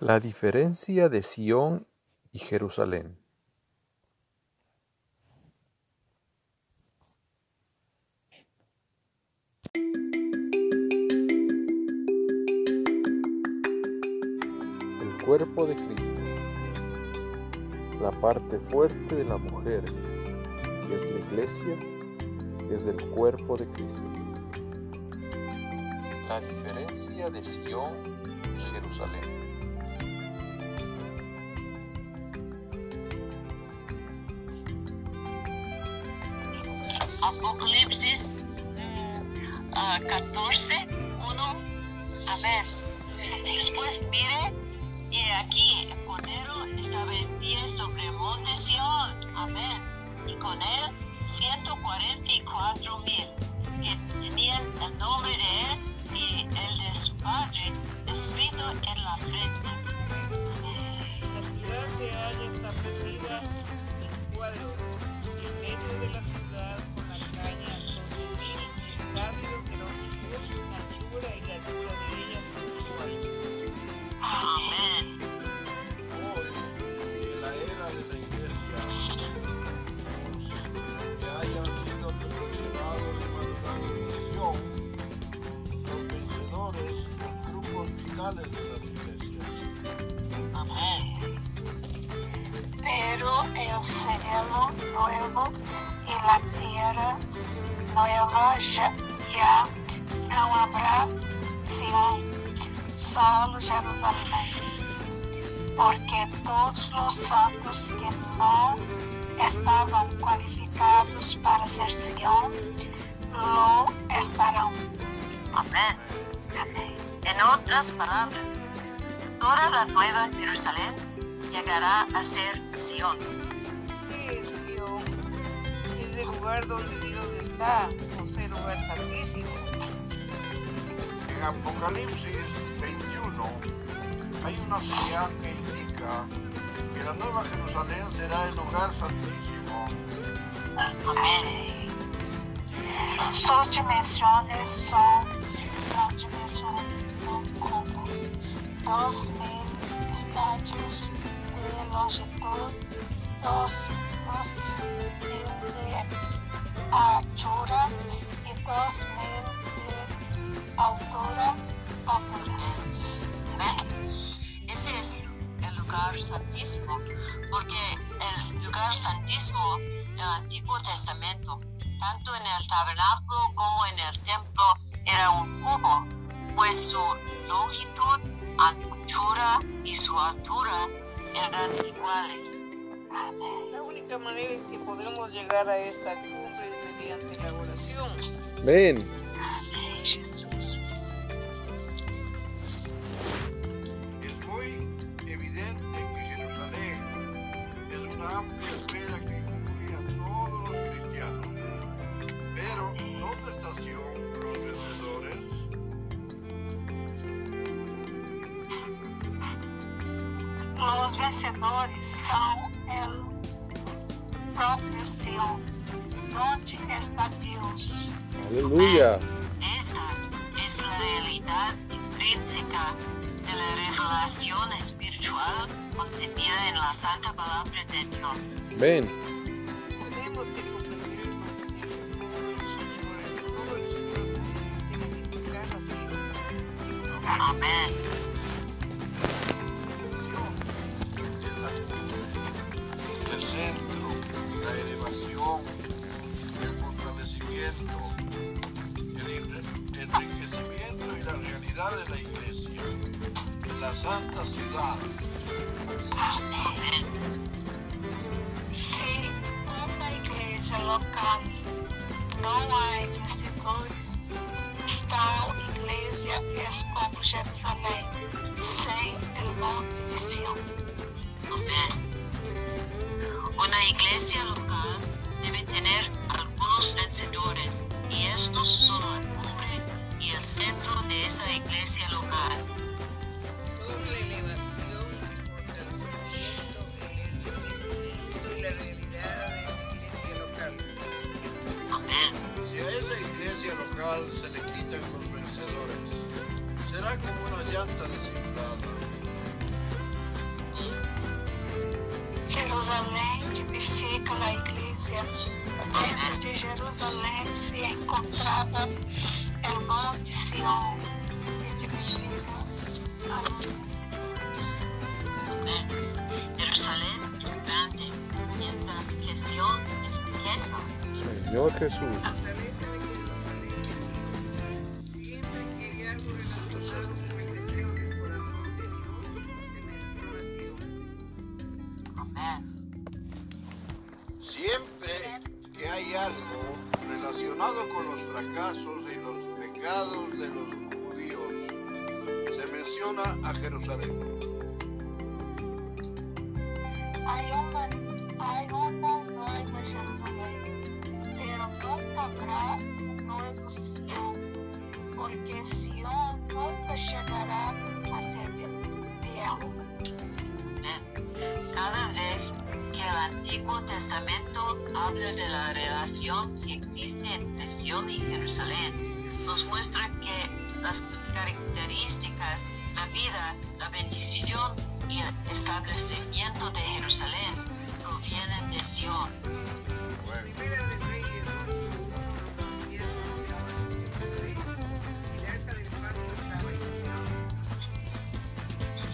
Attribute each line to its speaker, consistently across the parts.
Speaker 1: La diferencia de Sion y Jerusalén. El cuerpo de Cristo. La parte fuerte de la mujer, que es la iglesia, es el cuerpo de Cristo. La diferencia de Sion y Jerusalén.
Speaker 2: Apocalipsis mm, ah, 14, 1. Amén. Después mire, y aquí el Cordero estaba en pie sobre el monte Sion. Amén. Y con él 144 mil que tenían el nombre de él y el de su padre escrito en la frente. Amén.
Speaker 3: pero el cielo nuevo y la tierra nueva ya, ya no habrá Sion, solo Jerusalén, porque todos los santos que no estaban cualificados para ser Sion lo estarán.
Speaker 2: Amén. En otras palabras, toda la nueva Jerusalén llegará a ser Sion.
Speaker 4: ¿Qué es Sion? Es el lugar donde Dios está, o sea, el lugar santísimo.
Speaker 5: en Apocalipsis 21 hay una señal que indica que la nueva Jerusalén será el lugar santísimo
Speaker 2: Amén.
Speaker 3: Sus dimensiones son dos mil estadios de longitud, dos, dos mil de altura y dos mil de altura. altura.
Speaker 2: Ese es el lugar santísimo, porque el lugar santísimo del Antiguo Testamento, tanto en el tabernáculo como en el templo, era un cubo, pues su longitud, anchura y su altura eran iguales. Amén.
Speaker 4: La única manera en que podemos llegar a esta cumbre es mediante la oración.
Speaker 1: Ven,
Speaker 2: Amén, Jesús.
Speaker 5: Es muy evidente que Jerusalén es una amplia Los vencedores
Speaker 3: son el propio Sion, donde está Dios.
Speaker 1: aleluya.
Speaker 2: Esta es la realidad intrínseca de la revelación espiritual contenida en la Santa Palabra de Dios.
Speaker 1: Ven,
Speaker 4: Tenemos que
Speaker 5: enriquecimiento y la realidad de la iglesia, la santa ciudad.
Speaker 3: Si una iglesia local não há vencedores, tal iglesia es como Jerusalém, sem el monte de.
Speaker 2: Una iglesia local debe tener algunos vencedores y estos son
Speaker 5: Era como una llanta desinflada.
Speaker 3: Jerusalém tipifica a igreja. Dentro de Jerusalém se encontrava o monte Sião, que tipifica a.
Speaker 2: Jerusalém está mientras que
Speaker 1: Sião
Speaker 4: está Senhor Jesus. Amém. Siempre que hay algo relacionado con
Speaker 5: los fracasos y los pecados de los judíos, se menciona a Jerusalén.
Speaker 3: Nunca llegará a ser viejo.
Speaker 2: Amén. Cada vez que el Antiguo Testamento habla de la relación que existe entre Sion y Jerusalén, nos muestra que las características, la vida, la bendición y el establecimiento de Jerusalén provienen de Sion.
Speaker 5: Bueno,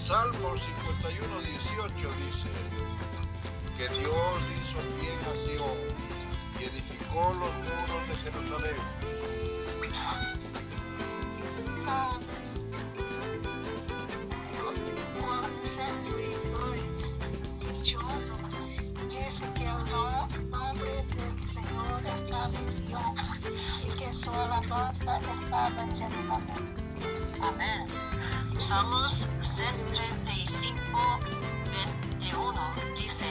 Speaker 5: Salmo 51, 18 dice que Dios hizo bien a Sion y edificó los muros de Jerusalén.
Speaker 3: Salmos 102 dice que el no- nombre del Señor estaba en Sion y que su alabanza estaba en Jerusalén.
Speaker 2: Amén. Salmos 135, 21 dice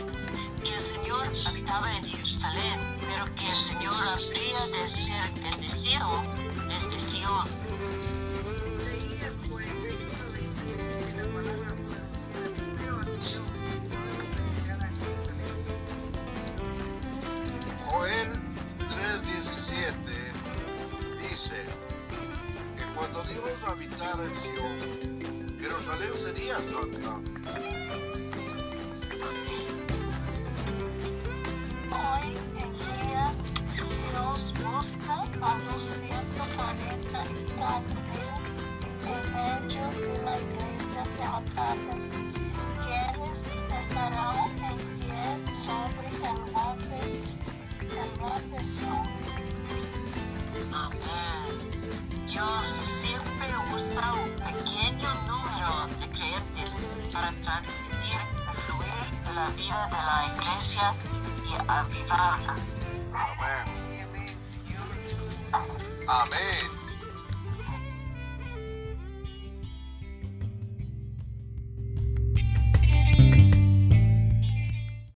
Speaker 2: que el Señor habitaba en Jerusalén, pero que el Señor habría de ser bendecido desde Sion. Vida de la iglesia y avivarla.
Speaker 5: Amén. Amén.